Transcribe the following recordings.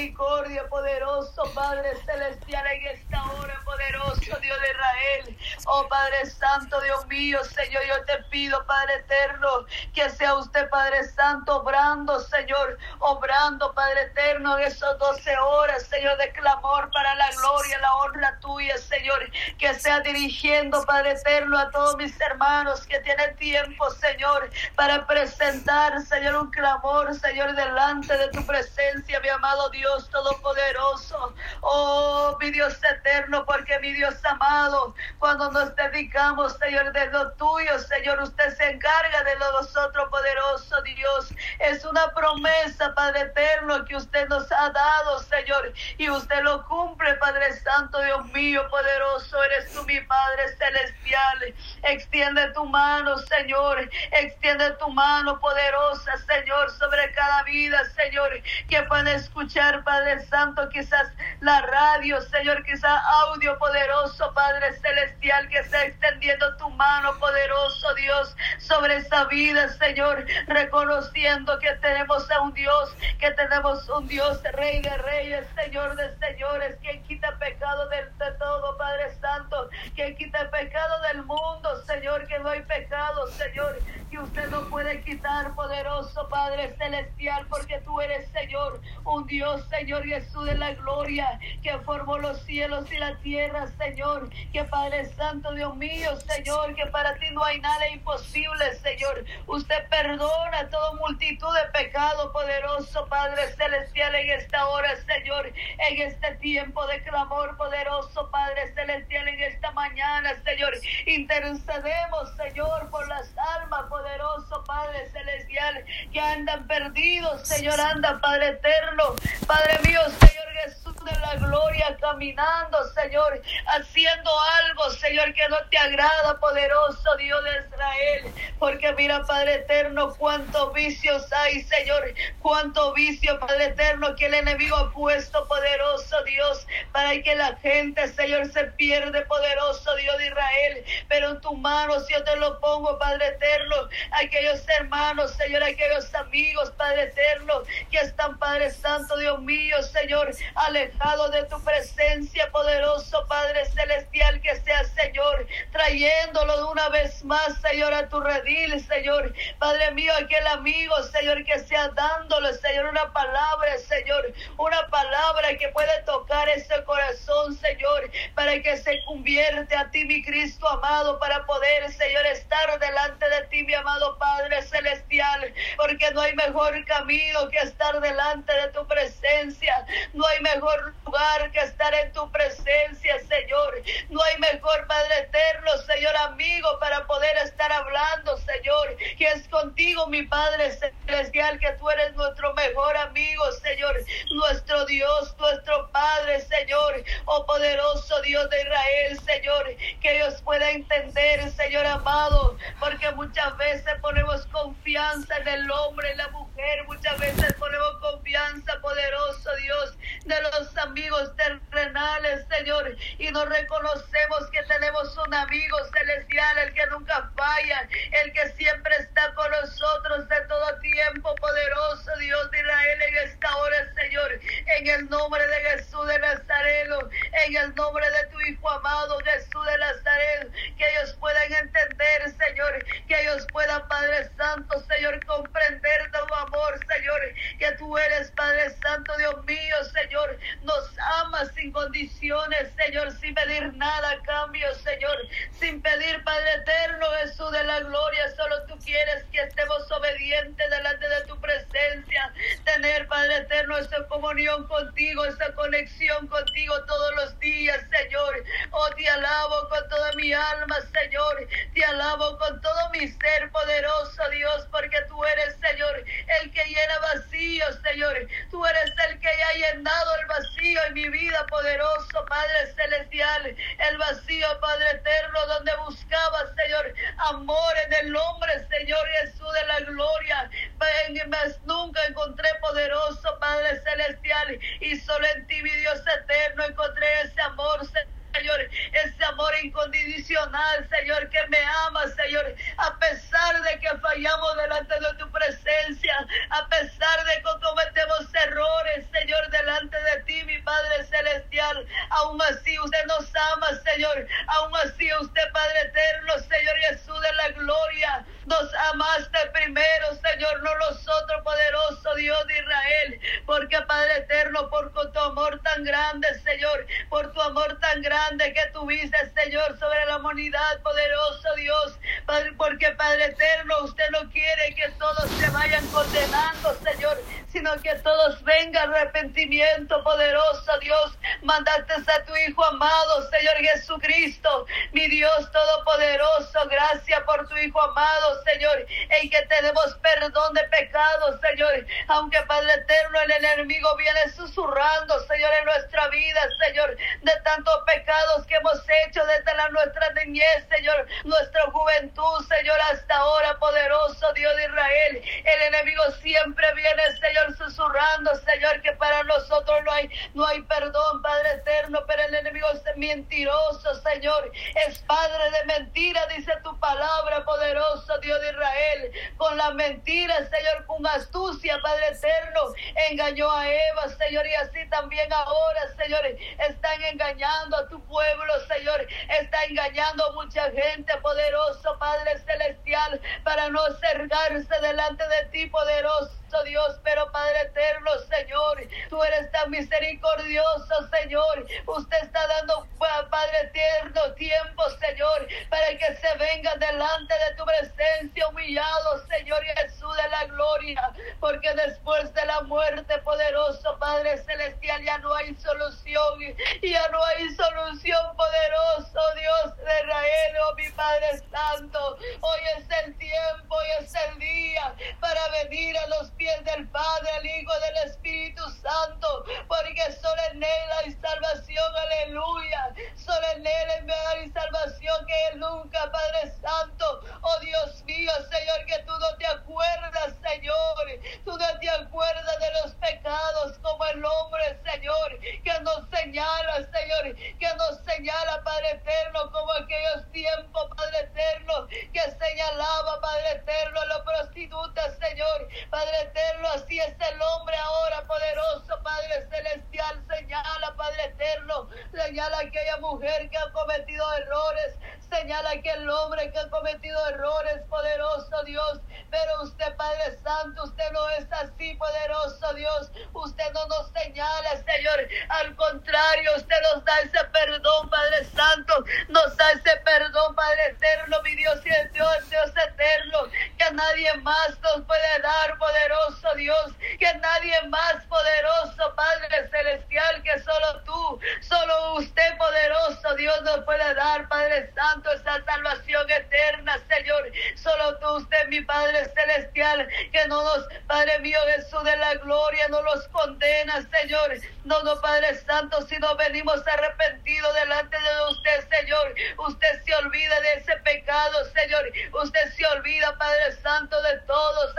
misericordia, poderoso Padre celestial, en esta hora, poderoso Dios de Israel. Oh Padre Santo, Dios mío, Señor, yo te pido, Padre eterno, que sea usted, Padre Santo, obrando, Señor, obrando, Padre eterno, en esas 12 horas, Señor, de clamor para la gloria, la honra tuya, Señor, que sea dirigiendo, Padre eterno, a todos mis hermanos que tienen tiempo, Señor, para presentar, Señor, un clamor, Señor, delante de tu presencia, mi amado Dios Todopoderoso. Oh, mi Dios eterno, porque mi Dios amado, cuando nos dedicamos, Señor, de lo tuyo, Señor, usted se encarga de lo nosotros, poderoso Dios. Es una promesa, Padre eterno, que usted nos ha dado, Señor, y usted lo cumple, Padre Santo, Dios mío, poderoso, eres tú, mi Padre celestial. Extiende tu mano, Señor, extiende tu mano poderosa, Señor, sobre cada vida, Señor, que pueda escuchar, Padre Santo, quizás la radio, Señor, quizás audio poderoso, Padre Celestial, que está extendiendo tu mano poderoso, Dios, sobre esa vida, Señor, reconociendo que tenemos a un Dios, que tenemos un Dios, Rey de Reyes, Señor de Señores, quien quita pecado de, de todo, Padre Santo, quien quita pecado del mundo, Señor, que no hay pecado, Señor, usted no puede quitar, poderoso Padre Celestial, porque tú eres, Señor, un Dios, Señor Jesús de la gloria, que formó los cielos y la tierra, Señor, que Padre Santo, Dios mío, Señor, que para ti no hay nada imposible, Señor. Usted perdona toda multitud de pecado, poderoso Padre Celestial, en esta hora, Señor, en este tiempo de clamor, poderoso Padre Celestial, en esta mañana, Señor, intercedemos, Señor, por las almas, poderoso Padre Celestial, que andan perdidos, Señor, anda, Padre eterno, Padre mío, Señor Jesús de la gloria, caminando, Señor, haciendo algo, Señor, que no te agrada, poderoso Dios de Israel, porque mira, Padre eterno, cuántos vicios hay, Señor, cuánto vicio, Padre eterno, que el enemigo ha puesto, poderoso Dios, para que la gente, Señor, se pierde, poderoso Dios de Israel, pero en tu mano, si yo te lo pongo, Padre eterno, aquellos hermanos, Señor, aquellos amigos, Padre eterno, que están, Padre Santo, Dios mío, Señor, alejados de tu presencia, poderoso Padre celestial, que sea, Señor, trayéndolo de una vez más, Señor, a tu redil, Señor, Padre mío, aquel amigo, Señor, que sea dándole, Señor, una palabra, Señor, una palabra que puede tocar ese corazón, Señor, para que se convierte a ti, mi Cristo amado, para poder, Señor, estar delante de ti, mi amado Padre celestial, porque no hay mejor camino que estar delante de tu presencia, no hay mejor lugar que estar en tu presencia, Señor, no hay mejor Padre eterno, Señor amigo, para poder estar hablando, Señor, que es contigo, mi Padre celestial, que tú eres nuestro mejor amigo, Señor, nuestro Dios, nuestro Padre, Señor, oh poderoso Dios de Israel, Señor, que ellos puedan entender, Señor amado, porque muchas veces ponemos confianza en el hombre, en la mujer, muchas veces ponemos confianza, poderoso Dios, de los amigos terrenales, Señor, y no reconocemos que tenemos un amigo celestial, el que nunca falla, el que siempre está con nosotros de todo tiempo, poderoso Dios de Israel, en esta hora, Señor, en el nombre de Jesús de Nazareno, en el nombre de tu Hijo amado Jesús de Nazaret, que ellos puedan entender, Señor, que ellos puedan, Padre Santo, Señor, comprender tu amor, Señor, que tú eres, Padre Santo, Dios mío, Señor, nos amas sin condiciones, Señor, sin pedir nada a cambio, Señor, sin pedir, Padre eterno, Jesús de la gloria, solo tú quieres que delante de tu presencia, tener, Padre eterno, esa comunión contigo, esa conexión contigo todos los días, Señor. Oh, te alabo con toda mi alma, a Eva, Señor, y así también ahora, Señor, están engañando a tu pueblo, Señor, está engañando a mucha gente, poderoso Padre celestial, para no acercarse delante de ti, poderoso. Dios, pero Padre eterno, Señor, tú eres tan misericordioso, Señor. Usted está dando, Padre eterno, tiempo, Señor, para que se venga delante de tu presencia humillado, Señor Jesús de la gloria, porque después de la muerte, poderoso Padre celestial, ya no hay solución, ya no hay solución, poderoso Dios de Israel, oh mi Padre Santo. Hoy es el tiempo, hoy es el día para venir a los pies del Padre, el Hijo, del Espíritu Santo, porque solo en Él hay salvación, aleluya. Solo en Él hay salvación que Él nunca, Padre Santo. Oh Dios mío, Señor, que tú no te acuerdas, Señor. Tú no te acuerdas de los pecados como el hombre, Señor, que nos señala, Señor, que nos señala, Padre eterno, como aquellos tiempos, Padre eterno, que señalaba, Padre eterno, a los prostitutas, Señor, Padre eterno, así es el hombre ahora, poderoso, Padre celestial, señala, Padre eterno, señala aquella mujer que ha cometido errores, señala aquel hombre que ha cometido errores, poderoso Dios, pero usted, Padre Santo, usted no es así, poderoso Dios, usted no nos señala, Señor, al contrario, usted nos da ese perdón, Padre Santo, nos da ese perdón, Padre eterno, mi Dios y el Dios, Dios eterno, que nadie más nos puede dar, poderoso Dios, que nadie más poderoso, Padre celestial, que solo tú, solo usted, poderoso Dios, nos puede dar, Padre Santo, esa salvación eterna, Señor, solo tú, usted, mi Padre celestial, que no nos, Padre mío Jesús de la gloria, no nos condena, Señor, no, no, Padre Santo, si no venimos arrepentidos delante de usted, Señor, usted se olvida de ese pecado, Señor, usted se olvida, Padre Santo, de todo,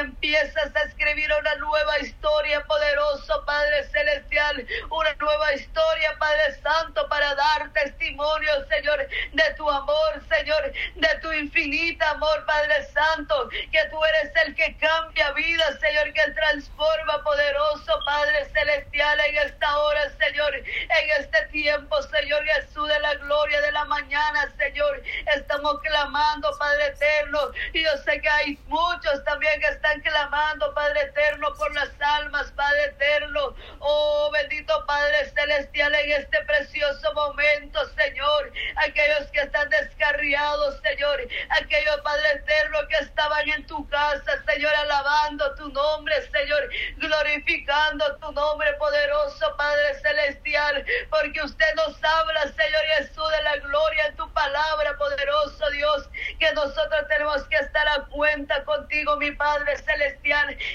Señor, y empiezas a escribir una nueva historia, poderoso Padre Celestial, una nueva historia, Padre Santo, para dar testimonio, Señor, de tu amor, Señor, de tu infinita amor, Padre Santo, que tú eres el que cambia vida, Señor, que transforma, poderoso Padre Celestial, en esta hora, Señor, en este tiempo, Señor Jesús de la gloria de la mañana, Señor, estamos clamando, Padre eterno, y yo sé que hay muchos también que están clamando, Padre eterno, por las almas, Padre eterno, oh bendito Padre celestial, en este precioso momento, Señor, aquellos que están descarriados, Señor, aquellos, Padre eterno, que estaban en tu casa, Señor, alabando tu nombre, Señor, glorificando tu nombre poderoso, Padre celestial, porque usted nos habla, Señor Jesús, de la gloria en tu palabra, poderoso Dios, que nosotros tenemos que estar a cuenta contigo, mi Padre celestial,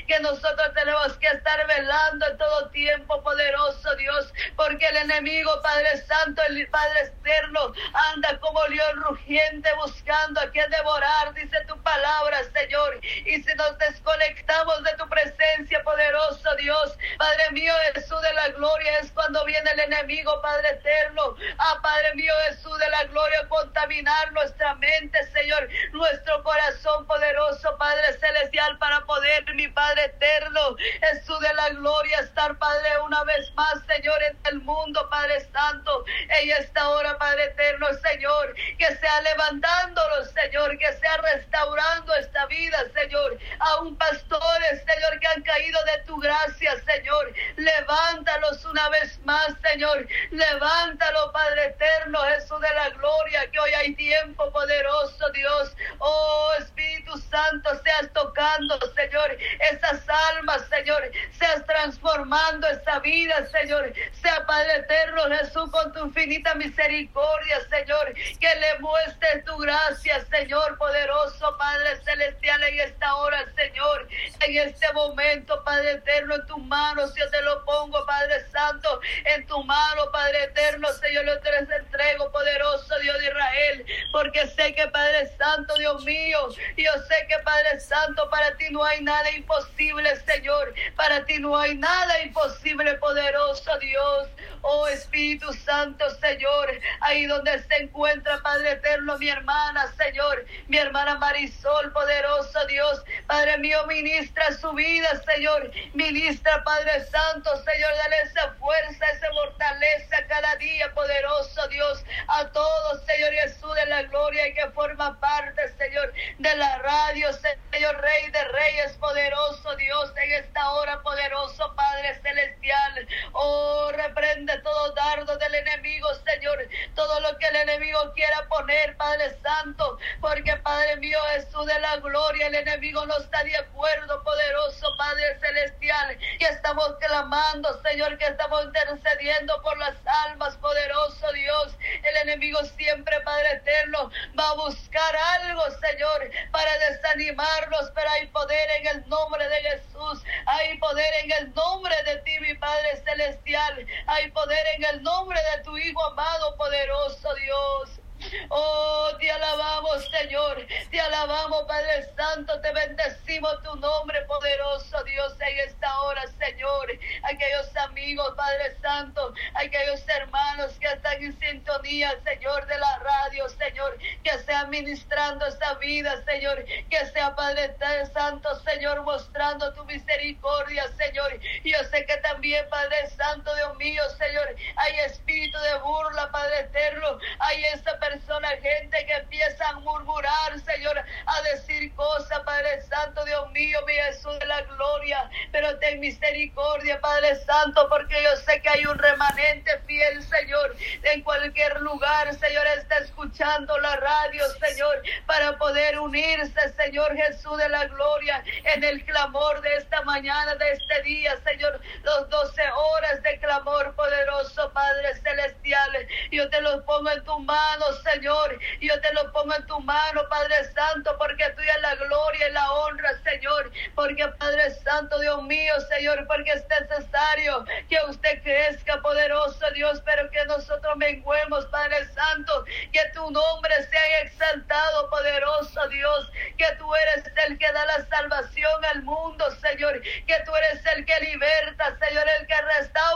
que nosotros tenemos que estar velando en todo tiempo, poderoso Dios, porque el enemigo, Padre Santo, el Padre externo, anda como león rugiente buscando a quien devorar, dice tu palabra, Señor. Y si nos desconectamos de tu presencia, poderoso Dios, Padre mío, Jesús de la gloria, es cuando viene el enemigo, Padre eterno. Ah, Padre mío Jesús de la gloria, contaminar nuestra mente, Señor, nuestro corazón poderoso, Padre celestial, para poder, mi Padre eterno, Jesús de la gloria, estar, Padre, una vez más, Señor, en el mundo, Padre Santo, en esta hora, Padre eterno, Señor, que sea levantándolo, Señor, que sea restaurando esta vida, Señor, a un pastores, Señor, que han caído de tu gracia, Señor, levántalos una vez más, Señor, levántalo, Padre eterno, Jesús de la gloria, que hoy hay tiempo poderoso, Dios, oh Espíritu Santo, seas tocando, Señor, esas almas, Señor, seas transformando esta vida, Señor, sea Padre eterno, Jesús, con tu infinita misericordia, Señor, que le muestre tu gracia, Señor, poderoso, Padre celestial, en esta hora, Señor, en este momento, Padre eterno, en tus manos, yo te lo pongo, Padre Santo, en tu mano, Padre eterno, Señor, yo te les entrego, poderoso Dios de Israel, porque sé que, Padre Santo, Dios mío, yo sé que, Padre Santo, para ti no hay nada imposible, Señor, para ti no hay nada imposible, poderoso Dios, oh Espíritu Santo, Señor, ahí donde se encuentra, Padre eterno, mi hermana, Señor, mi hermana Marisol, poderoso Dios, Padre mío, ministra su vida, Señor, ministra, Padre Santo, Señor, dale esa fuerza, esa fortaleza cada día, poderoso Dios, a todos, Señor Jesús de la gloria y que forma parte, Señor, de la radio, Señor Rey de Reyes, poderoso Dios, en esta hora, poderoso Padre Celestial, oh, reprende todo dardo del enemigo, Señor, todo lo que el enemigo quiera poner, Padre Santo, porque Padre mío, Jesús de la gloria, el enemigo no está de acuerdo, poderoso Padre Celestial, que estamos clamando, Señor, que estamos intercediendo por las almas, poderoso Dios, el enemigo siempre, Padre eterno, va a buscar algo, Señor, para desanimarnos, pero hay poder en el nombre de Jesús, hay poder en el nombre de ti, mi Padre Celestial, hay poder en el nombre de tu Hijo amado, poderoso Dios. Oh, te alabamos, Señor. Te alabamos, Padre Santo. Te bendecimos tu nombre, poderoso Dios, en esta hora, Señor. Aquellos amigos, Padre Santo, aquellos hermanos que están en sintonía, Señor, de la radio, Señor, que sea ministrando esta vida, Señor, que sea Padre Santo, Señor, mostrando tu misericordia, Señor. Yo sé que también, Padre Santo, Dios mío, Señor, hay espíritu de burla, Padre eterno, hay esa persona, gente que empieza a murmurar, Señor, a decir cosas, Padre Santo, Dios mío, mi Jesús de la gloria, pero ten misericordia, Padre Santo, porque yo sé que hay un remanente fiel, Señor, en cualquier lugar, Señor, está escuchando la radio, Señor, para poder unirse, Señor Jesús de la gloria, en el clamor de esta mañana, de este día, Señor, los 12 horas de clamor poderoso, Padre Celestial, yo te los pongo en tus manos, Señor. Yo te lo pongo en tu mano, Padre Santo, porque tuya es la gloria y la honra, Señor. Porque, Padre Santo, Dios mío, Señor, porque es necesario que usted crezca, poderoso Dios, pero que nosotros menguemos, Padre Santo, que tu nombre sea exaltado, poderoso Dios, que tú eres el que da la salvación al mundo, Señor, que tú eres el que liberta, Señor, el que restaura,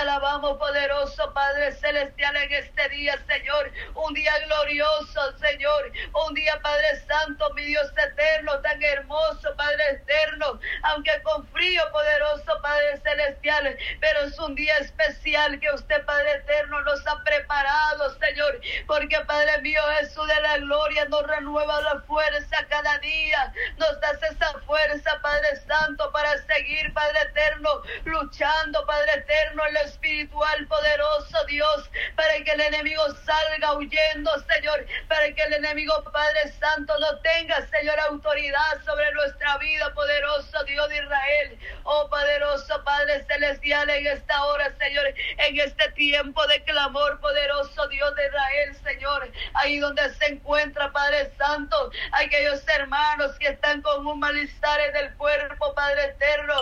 al alabamos, poderoso Padre Celestial, en este día, Señor. Un día glorioso, Señor. Un día, Padre Santo, mi Dios eterno, tan hermoso, Padre eterno. Aunque con frío, poderoso Padre Celestial, pero es un día especial que usted, Padre eterno, nos ha preparado, Señor. Porque, Padre mío, Jesús de la gloria, nos renueva la fuerza cada día. Nos das esa fuerza, Padre Santo, para seguir, Padre eterno, luchando, Padre eterno, en lo espiritual poderoso, Dios, para que el enemigo salga huyendo, Señor, para que el enemigo, Padre Santo, no tenga, Señor, autoridad sobre nuestra vida, poderoso Dios de Israel. Oh, poderoso Padre Celestial, en esta hora, Señor, en este tiempo de clamor, poderoso Dios de Israel, Señor, ahí donde se encuentra, Padre Santo, aquellos hermanos que están con un malestar en el cuerpo, Padre eterno,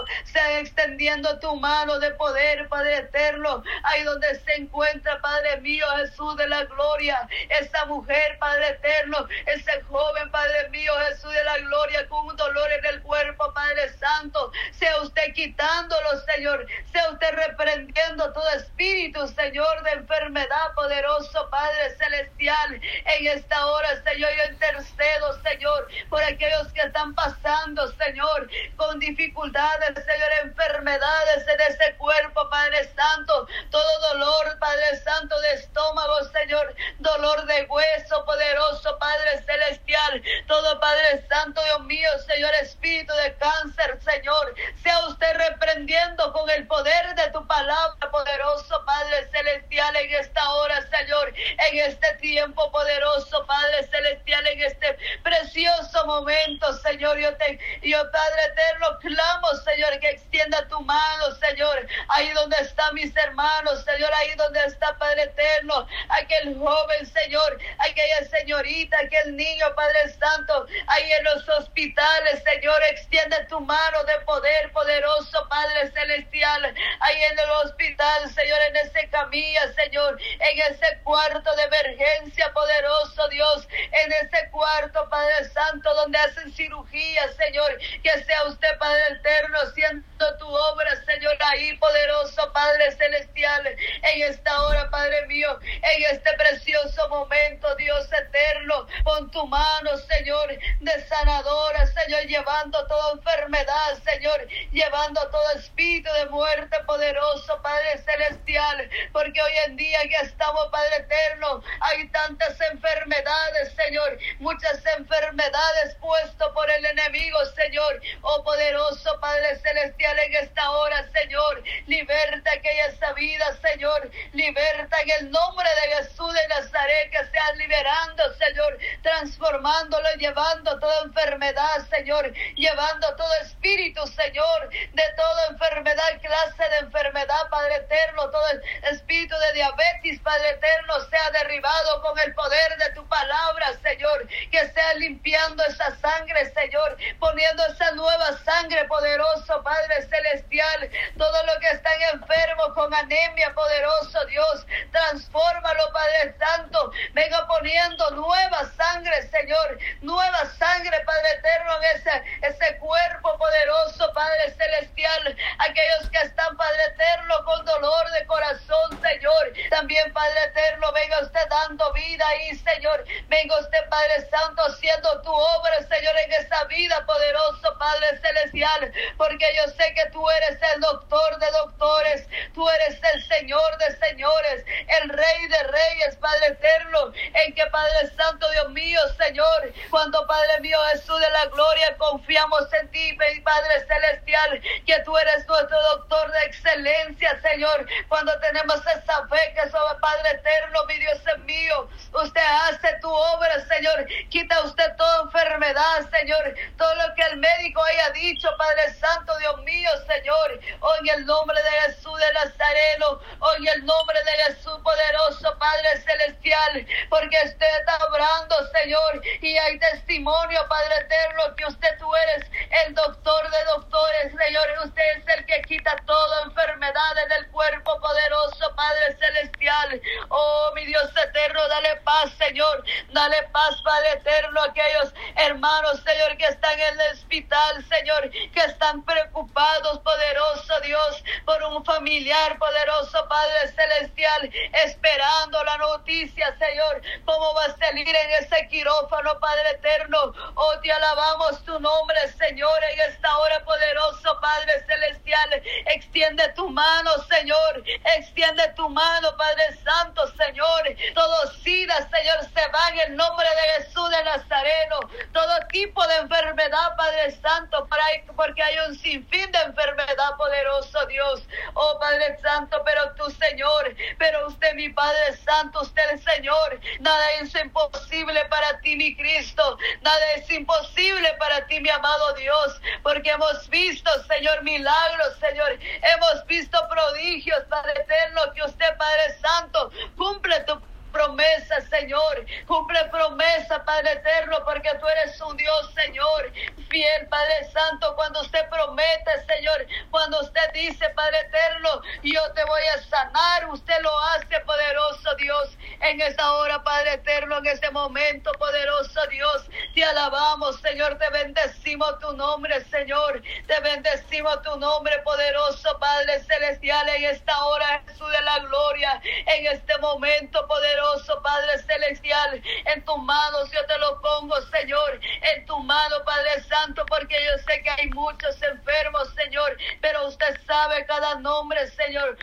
extendiendo tu mano de poder, Padre eterno, ahí donde se encuentra, Padre mío, Jesús de la gloria, esa mujer, Padre eterno, ese joven, Padre mío, Jesús de la gloria, con un dolor en el cuerpo, Padre Santo, sea usted quitándolo, Señor, sea usted reprendiendo todo espíritu, Señor, de enfermedad, poderoso Padre celestial, en esta hora, Señor, yo intercedo, Señor, por aquellos que están pasando, Señor, con dificultades, Señor enfermedades en ese cuerpo, Padre Santo, todo dolor, Padre Santo, de estómago, Señor, dolor de hueso, poderoso, Padre Celestial, todo Padre Santo, Dios mío, Señor, espíritu de cáncer, Señor, sea usted reprendiendo con el poder de tu palabra, poderoso, Padre Celestial, en esta hora, Señor, en este tiempo poderoso, Padre Celestial, en este precioso momento, Señor, yo te, yo Padre eterno, clamo, Señor, que extienda tu mano, Señor, ahí donde están mis hermanos, Señor, ahí donde está Padre eterno, aquel joven, Señor, aquella señorita, aquel niño, Padre Santo, ahí en los hospitales, Señor, extiende tu mano de poder poderoso, Padre Celestial, ahí en el hospital, Señor, en ese camilla, Señor, en ese cuarto de emergencia, poderoso Dios, en ese cuarto, Padre Santo, donde hacen cirugía, Señor, que sea usted, Padre Eterno, siendo tu obra, Señor, ahí, poderoso Padre Celestial, en esta hora, Padre mío, en este precioso momento, Dios eterno, pon tu mano, Señor, de sanadora, Señor, llevando toda enfermedad, Señor, llevando todo espíritu de muerte poderoso, Padre Celestial, porque hoy en día que estamos, Padre Eterno, hay tantas enfermedades, Señor, muchas enfermedades puesto por el enemigo, Señor, oh poderoso Padre Celestial, en esta hora, Señor, liberta aquella vida, Señor, liberta en el nombre de Jesús de Nazaret, que sea liberando, Señor, transformándolo y llevando toda enfermedad, Señor, llevando todo espíritu, Señor, de toda enfermedad, clase de enfermedad, Padre eterno, todo el espíritu de diabetes, Padre eterno, sea derribado con el poder de tu palabra, Señor, que sea limpiando esa sangre, Señor, poniendo esa nueva sangre poderoso, Padre celestial, todo lo que están enfermos con anemia, poderoso Dios, transfórmalo, Padre Santo, venga poniendo nueva sangre, Señor, nueva sangre, Padre eterno, en ese, ese cuerpo poderoso, Padre celestial, aquellos que están, Padre eterno, con dolor de corazón, Señor, también, Padre eterno, venga usted dando vida ahí, Señor, venga usted, Padre Santo, haciendo tu obra, Señor, en esa vida, poderoso Padre celestial, porque yo sé que tú eres el doctor de doctores, tú eres el Señor de señores, el Rey de reyes, Padre eterno, en que Padre Santo, Dios mío, Señor, cuando Padre mío Jesús de la gloria, confiamos en ti, Padre celestial, que tú eres nuestro doctor de excelencia, Señor, cuando tenemos esa fe que sobre Padre eterno, mi Dios es mío, usted hace tu obra, Señor, quita usted toda enfermedad, Señor, todo lo que el médico haya dicho, Padre Santo, Dios mío, Señor, hoy en el nombre de Jesús de Nazareno, hoy en el nombre de Jesús poderoso, Padre Celestial, porque usted está hablando, Señor, y hay testimonio, Padre Eterno, que usted tú eres el doctor de doctores, Señor, usted es el que quita toda enfermedad del cuerpo poderoso, Padre Celestial, oh mi Dios eterno, dale paz, Señor, dale paz, Padre Eterno, a aquellos hermanos, Señor, que están en el hospital, Señor, que están preocupados, poderoso Dios, por un familiar poderoso, Padre Celestial, esperando la noticia, Señor, cómo salir en ese quirófano, Padre Eterno. Oh, te alabamos tu nombre, Señor, en esta hora poderoso, Padre Celestial. Extiende tu mano, Señor, extiende tu mano, Padre Santo, Señor. Todo SIDA, Señor, se va en el nombre de Jesús de Nazareno. Todo tipo de enfermedad, Padre Santo, porque hay un sinfín de enfermedad, poderoso Dios. Oh Padre Santo, pero tú, Señor, pero usted, mi Padre Santo, usted, el Señor, nada es imposible para ti, mi Cristo. Nada es imposible para ti, mi amado Dios, porque hemos visto, Señor, milagros, Señor. Hemos visto prodigios, Padre eterno, que usted, Padre Santo, cumple tu promesa, Señor. Cumple promesa, Padre eterno, porque tú eres un Dios, Señor, fiel, Padre Santo, cuando usted promete, Señor, cuando usted dice, Padre Eterno, yo te voy a sanar, usted lo hace, poderoso Dios, en esta hora, Padre Eterno, en este momento, poderoso Dios, te alabamos, Señor, te bendecimos tu nombre, Señor, te bendecimos tu nombre, poderoso Padre Celestial, en esta hora, Jesús de la gloria, en este momento, poderoso Padre Celestial, en tus manos yo te lo pongo, Señor, en tu mano, Padre Santo, porque yo sé que hay muchos enfermos, Señor, pero usted sabe cada nombre, Señor.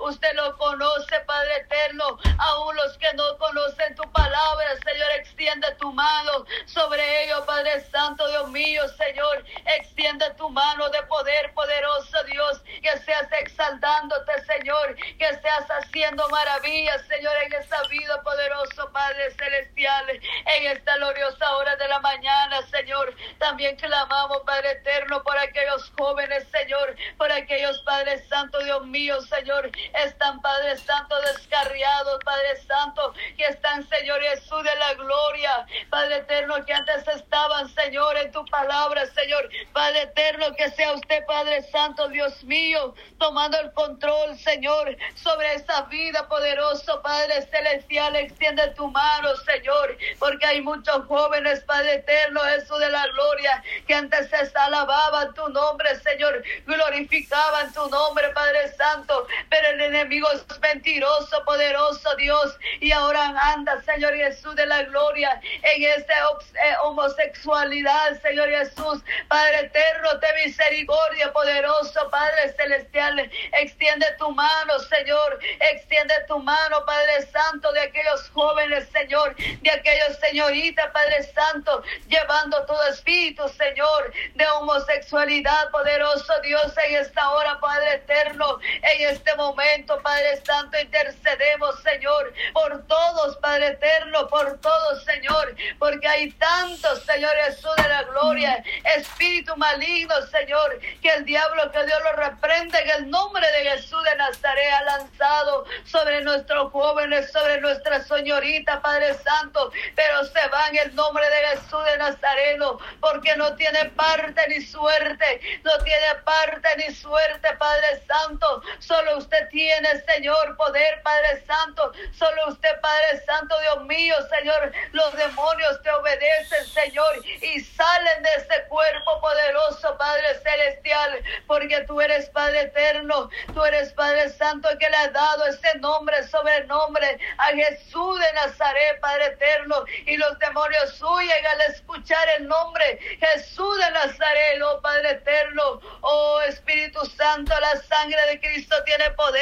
Usted lo conoce, Padre eterno. Aún los que no conocen tu palabra, Señor, extiende tu mano sobre ellos, Padre Santo, Dios mío, Señor. Extiende tu mano de poder, poderoso Dios. Que seas exaltándote, Señor. Que seas haciendo maravillas, Señor, en esta vida, poderoso Padre Celestial. En esta gloriosa hora de la mañana, Señor. También clamamos, Padre eterno, por aquellos jóvenes, Señor. Por aquellos, Padre Santo, Dios mío, Señor están, Padre Santo, descarriados, Padre Santo, que están, Señor Jesús de la gloria, Padre eterno, que antes estaban, Señor, en tu palabra, Señor, Padre eterno, que sea usted, Padre Santo, Dios mío, tomando el control, Señor, sobre esa vida poderoso, Padre celestial, extiende tu mano, Señor, porque hay muchos jóvenes, Padre eterno, Jesús de la gloria, que antes se alababan tu nombre, Señor, glorificaban tu nombre, Padre Santo, pero el enemigo es mentiroso, poderoso Dios, y ahora anda, Señor Jesús de la gloria, en esta eh, homosexualidad, Señor Jesús, Padre eterno, de misericordia, poderoso, Padre celestial, extiende tu mano, Señor, extiende tu mano, Padre Santo, de aquellos jóvenes, Señor, de aquellos señoritas, Padre Santo, llevando todo espíritu, Señor, de homosexualidad, poderoso Dios, en esta hora, Padre eterno, en este momento Padre Santo, intercedemos, Señor, por todos, Padre eterno, por todos, Señor, porque hay tantos, Señor Jesús de la gloria, espíritu maligno, Señor, que el diablo, que Dios lo reprende, en el nombre de Jesús de Nazaret ha lanzado sobre nuestros jóvenes, sobre nuestra señorita, Padre Santo, pero se va en el nombre de Jesús de Nazareno, porque no tiene parte ni suerte, no tiene parte ni suerte, Padre Santo, solo usted tiene, Señor, poder, Padre Santo. Solo usted, Padre Santo, Dios mío, Señor, los demonios te obedecen, Señor, y salen de ese cuerpo poderoso, Padre Celestial, porque tú eres Padre eterno, tú eres Padre Santo que le ha dado ese nombre, sobrenombre a Jesús de Nazaret, Padre eterno, y los demonios huyen al escuchar el nombre Jesús de Nazaret, oh Padre eterno, oh Espíritu Santo, la sangre de Cristo tiene poder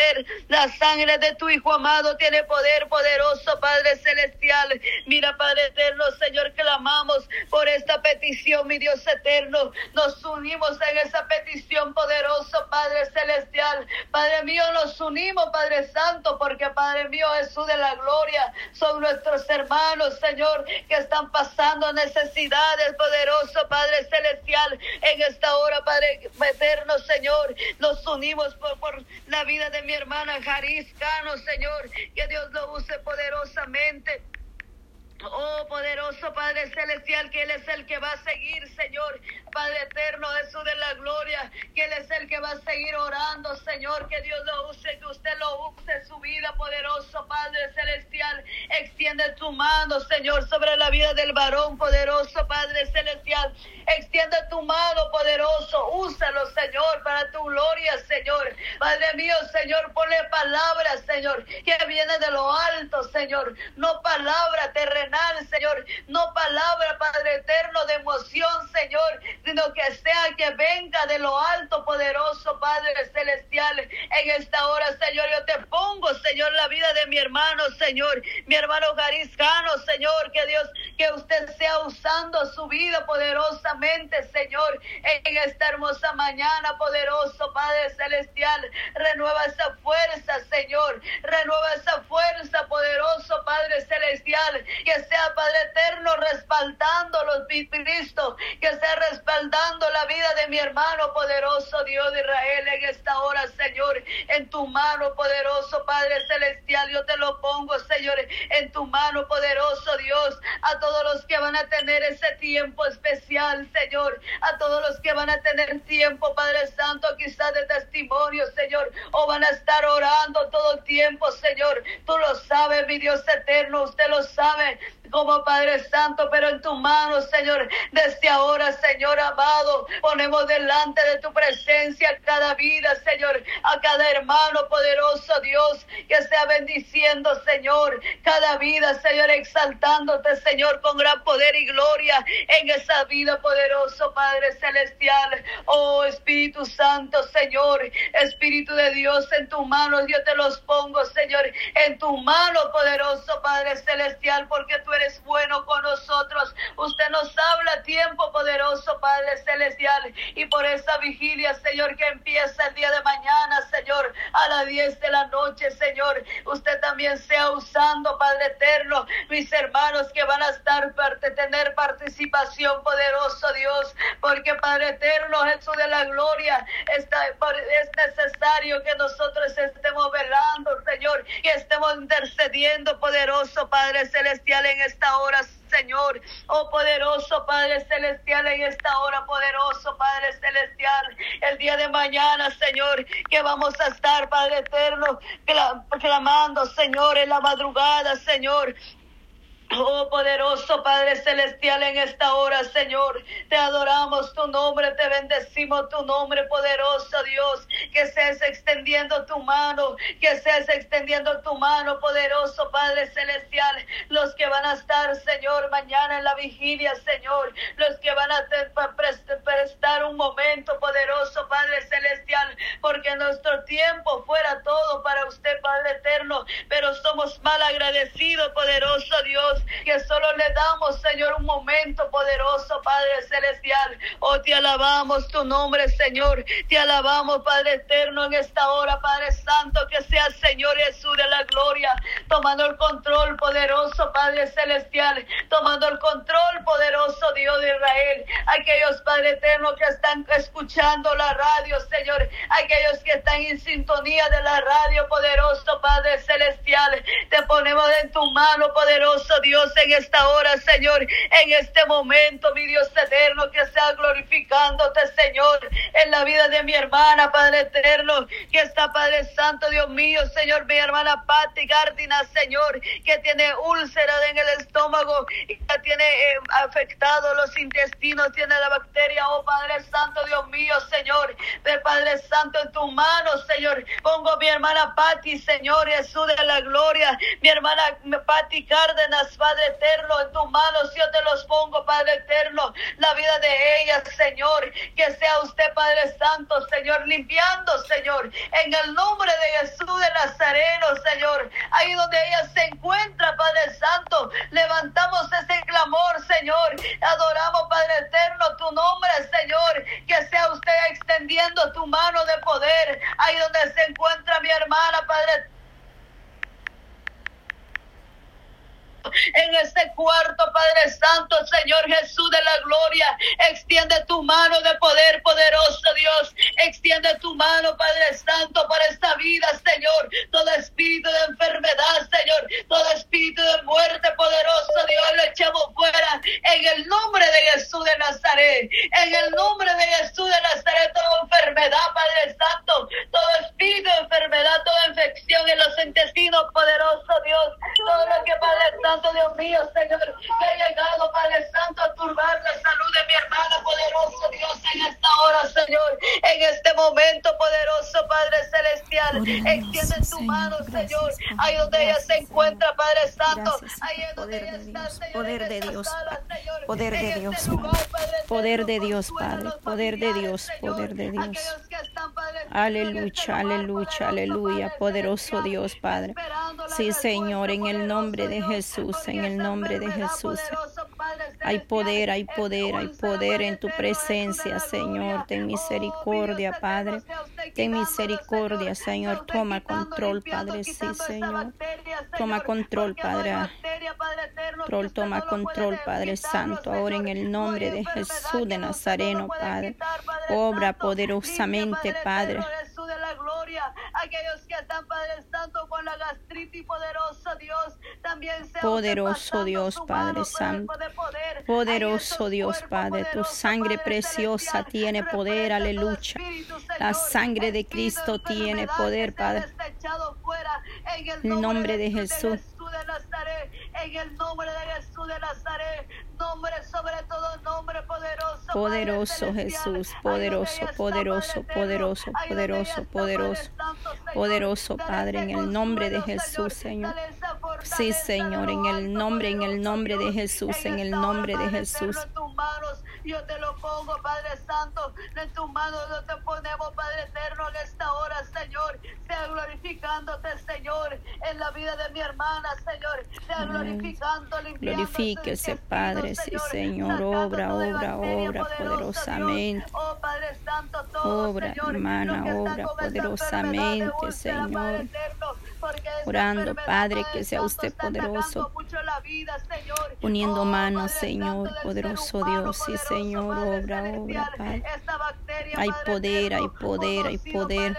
la sangre de tu Hijo amado tiene poder poderoso, Padre Celestial. Mira, Padre Eterno, Señor, clamamos por esta petición, mi Dios eterno. Nos unimos en esa petición poderoso, Padre Celestial. Padre mío, nos unimos, Padre Santo, porque Padre mío, Jesús de la gloria, son nuestros hermanos, Señor, que están pasando necesidades, poderoso Padre Celestial, en esta hora, Padre Eterno, Señor. Nos unimos por, por la vida de mi hermana Jariscano, Señor, que Dios lo use poderosamente. Oh poderoso Padre Celestial, que Él es el que va a seguir, Señor. Padre eterno, Jesús de la gloria, que Él es el que va a seguir orando, Señor. Que Dios lo use, que usted lo use su vida, poderoso Padre Celestial. Extiende tu mano, Señor, sobre la vida del varón, poderoso Padre Celestial. Extiende tu mano, poderoso. Úsalo, Señor, para tu gloria, Señor. Padre mío, Señor, ponle palabras, Señor, que viene de lo alto, Señor. No palabra terrenal Señor. No palabra, Padre eterno, de emoción, Señor, sino que sea que venga de lo alto, poderoso, Padre celestial. En esta hora, Señor, yo te pongo, Señor, la vida de mi hermano, Señor, mi hermano Gariscano, Señor, que Dios, que usted sea usando su vida poderosamente, Señor, en esta hermosa mañana, poderoso, Padre celestial. Renueva esa fuerza, Señor. Renueva esa fuerza, poderoso, Padre celestial, que sea, Padre eterno, respaldando los Cristo, que sea respaldando la vida de mi hermano poderoso Dios de Israel en esta hora, Señor, en tu mano poderoso, Padre Celestial, yo te lo pongo, Señor, en tu mano poderoso, Dios, a los que van a tener ese tiempo especial, Señor, a todos los que van a tener tiempo, Padre Santo, quizás de testimonio, Señor, o van a estar orando todo el tiempo, Señor, tú lo sabes, mi Dios eterno, usted lo sabe, como Padre Santo, pero en tu mano, Señor, desde ahora, Señor amado, ponemos delante de tu presencia cada vida, Señor, a cada hermano poderoso, Dios, que sea bendiciendo, Señor, cada vida, Señor, exaltándote, Señor, con gran poder y gloria en esa vida poderoso, Padre Celestial. Oh Espíritu Santo, Señor, Espíritu de Dios, en tu mano, yo te los pongo, Señor, en tu mano poderoso, Padre Celestial, porque tú bueno con nosotros. Usted nos habla tiempo poderoso, Padre Celestial. Y por esa vigilia, Señor, que empieza el día de mañana, Señor, a las 10 de la noche, Señor. Usted también sea usando, Padre Eterno, mis hermanos que van a estar para tener participación poderoso, Dios. Porque Padre Eterno, Jesús de la gloria, está, es necesario que nosotros estemos velando, Señor, y estemos intercediendo, poderoso Padre Celestial, en esta hora, Señor. Oh poderoso Padre Celestial, en esta hora, poderoso Padre Celestial, el día de mañana, Señor, que vamos a estar, Padre Eterno, clamando, Señor, en la madrugada, Señor, Oh poderoso Padre Celestial, en esta hora, Señor, te adoramos tu nombre, te bendecimos tu nombre, poderoso Dios, que seas extendiendo tu mano, que seas extendiendo tu mano, poderoso Padre Celestial, los que van a estar, Señor, mañana en la vigilia, Señor, los que van a prestar un momento, poderoso Padre Celestial, porque nuestro tiempo fuera todo para usted, Padre Eterno, pero somos mal agradecidos, poderoso Dios que solo le damos, Señor, un momento poderoso, Padre Celestial. Oh, te alabamos tu nombre, Señor. Te alabamos, Padre Eterno, en esta hora, Padre Santo, que sea Señor Jesús de la gloria, tomando el control poderoso, Padre Celestial, tomando el control poderoso, Dios de Israel. Aquellos, Padre Eterno, que están escuchando la radio, Señor. Aquellos que están en sintonía de la radio, poderoso, Padre Celestial. Te ponemos en tu mano, poderoso Dios Dios, en esta hora, Señor, en este momento, mi Dios eterno, que sea glorificándote, Señor, en la vida de mi hermana, Padre eterno, que está, Padre Santo, Dios mío, Señor, mi hermana Patti Gardina, Señor, que tiene úlcera en el estómago y que tiene eh, afectado los intestinos, tiene la bacteria, oh Padre Santo, Dios mío, Señor, de Padre Santo, en tu mano, Señor, pongo mi hermana Patti, Señor, Jesús de la gloria, mi hermana Patti Cárdenas, Padre eterno, en tus manos yo te los pongo, Padre eterno, la vida de ella, Señor, que sea usted, Padre Santo, Señor, limpiando, Señor, en el nombre de Jesús de Nazareno, Señor, ahí donde ella se encuentra, Padre Santo, levantamos ese clamor, Señor, adoramos, Padre eterno, tu nombre, Señor, que sea usted extendiendo tu mano de poder, ahí donde se encuentra mi hermana, Padre en este cuarto, Padre Santo, Señor Jesús de la gloria. Extiende tu mano de poder poderoso, Dios. Extiende tu mano, Padre Santo, para vida, Señor. Todo espíritu de enfermedad, Señor. Todo espíritu de muerte poderoso, Dios, lo echamos fuera. En el nombre de Jesús de Nazaret. En el nombre de Jesús de Nazaret, toda enfermedad, Padre Santo. Todo espíritu de enfermedad, toda infección en los intestinos, poderoso Dios. Todo lo que, Padre Santo, Dios mío, Señor, que ha llegado, Padre Santo, a turbar la salud de mi hermana, poderoso Dios, en esta hora, Señor, en este momento, poderoso Padre Celestial, extiende tu mano, Señor, ahí donde ella se encuentra, Padre Santo, ahí donde ella está, Señor, poder de Dios, poder de Dios, poder de Dios, Padre, poder de Dios, poder de Dios. Aleluya, aleluya, aleluya, poderoso Dios, Padre. Sí, Señor, en el nombre de Jesús en el nombre de Jesús. Hay poder, hay poder, hay poder en tu presencia, Señor. Ten misericordia, Padre. Ten misericordia, Señor. Toma control, Padre. Sí, Señor. Toma control, Padre. Control, toma control, Padre Santo, ahora en Señor. el No nombre de Jesús de Nazareno, Padre. Obra poderosamente, Padre. eterno, Jesús de la gloria, aquellos que están, Padre Santo, con la gastritis poderoso Dios, también sea Poderoso Dios, Padre Santo. Poderoso Dios, Padre, tu sangre preciosa tiene poder, aleluya. La sangre de Cristo tiene poder, Padre. en el nombre de Jesús. Jesús de Nazaret, en el nombre de Jesús de Nazaret, nombre sobre todo nombre poderoso. Poderoso. Jesús, poderoso, poderoso, poderoso, poderoso, poderoso. Poderoso Padre, en el nombre de Jesús, Señor. Sí, Señor, en el nombre, en el nombre de. Jesús, en el nombre de Jesús. yo te lo pongo, Padre Santo, en tus manos yo te ponemos, Padre eterno, en esta hora, Señor, sea glorificándote, Señor, vida de mi hermana, Señor, sea glorificando, limpiando Glorifíquese, Padre, sí, Señor, obra, obra, obra poderosa, poderosamente. Oh, Padre Santo, todo, Obra, hermana, obra poderosamente, Señor. Orando, Padre, que sea usted poderoso. Poniendo Oh, manos, Señor, poderoso Dios, sí, Señor, obra, obra. Padre. Hay poder, hay poder, hay poder.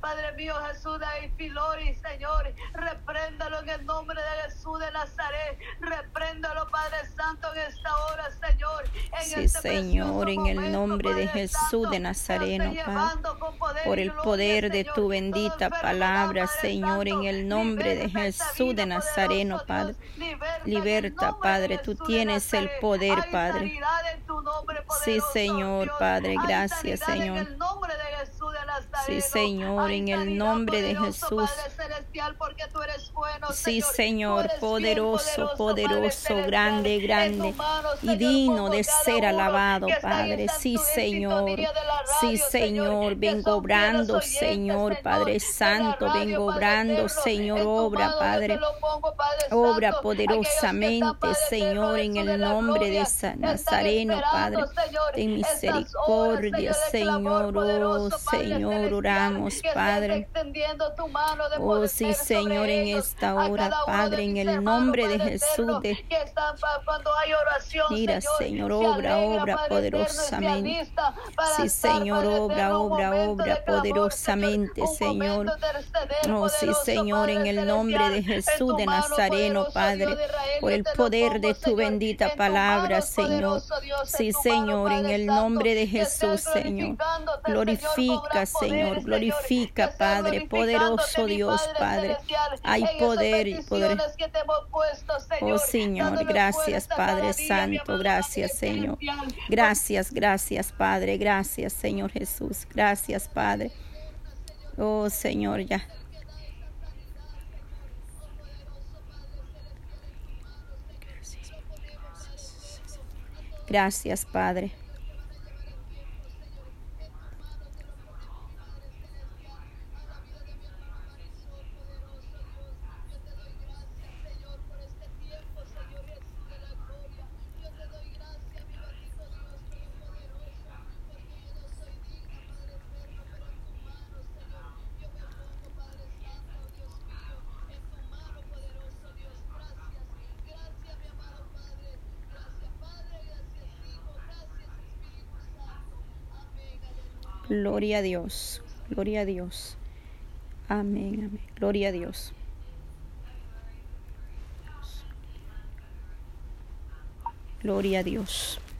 Padre mío Jesús de Pylori, Señor, repréndalo en el nombre de Jesús de Nazaret, repréndalo, Padre Santo, en esta hora, Señor. En Sí, este Señor, en el nombre de Jesús Santo, de Nazareno, Padre. poder Por el gloria, poder de tu bendita palabra, Señor, en el nombre de Jesús de Nazareno, Padre. Liberta Padre, tú tienes el poder, Padre. nombre, Sí, Señor, Dios. Padre, gracias, Señor. En el nombre de. Sí, Señor, en el nombre de Jesús. Sí, Señor. Poderoso, poderoso, grande, grande y digno de ser alabado, Padre. Sí, Señor. Sí, Señor, vengo obrando, Señor, Padre Santo, vengo obrando. Señor, obra, Padre. Obra poderosamente, Señor, en el nombre de San Nazareno, Padre. Ten misericordia, Señor, oh, Señor, oramos, Padre. Oh, sí, Señor, en esta hora, Padre, en el nombre de Jesús de- Mira, Señor, Señor, se obra, obra poderosamente. Sí, Señor, obra, obra, obra poderosamente, Señor, Oh, sí, Señor, en el nombre de Jesús de Nazareno, Padre, por el poder de tu bendita palabra, Señor. Sí, Señor, en el nombre de Jesús, Señor. Glorifica, Señor, glorifica, Padre, poderoso Dios, Padre. Hay poder y poder. Oh Señor, gracias Padre Santo, gracias Señor. Gracias, gracias Padre, gracias Señor Jesús, gracias Padre. Oh Señor, ya. Gracias Padre. Gloria a Dios, gloria a Dios. Amén, amén. Gloria a Dios. Gloria a Dios.